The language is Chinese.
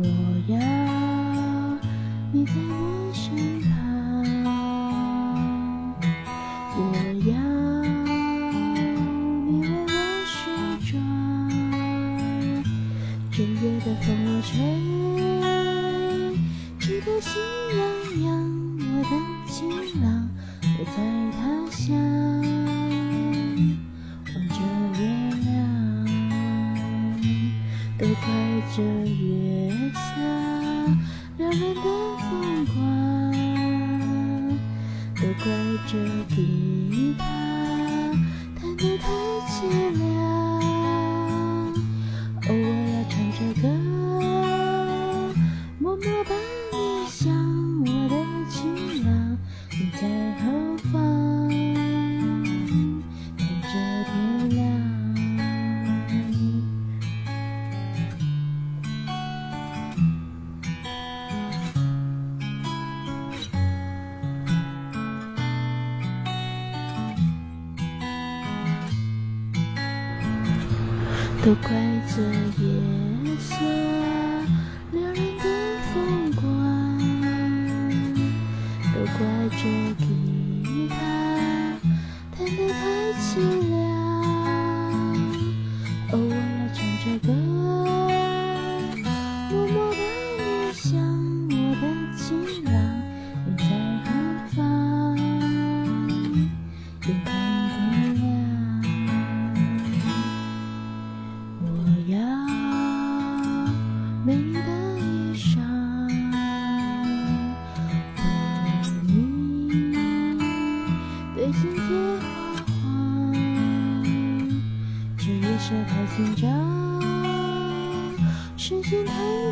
我要你在我身旁，我要你为我梳妆。正月的风儿吹，吹得心痒痒。我的情郎，我在他乡都怪这月下撩人的风光，都怪这吉他弹得太凄凉。哦，我要唱着歌，默默把都怪这夜色撩人的风光，都怪这吉他弹得太轻。这夜色太紧张，时间太。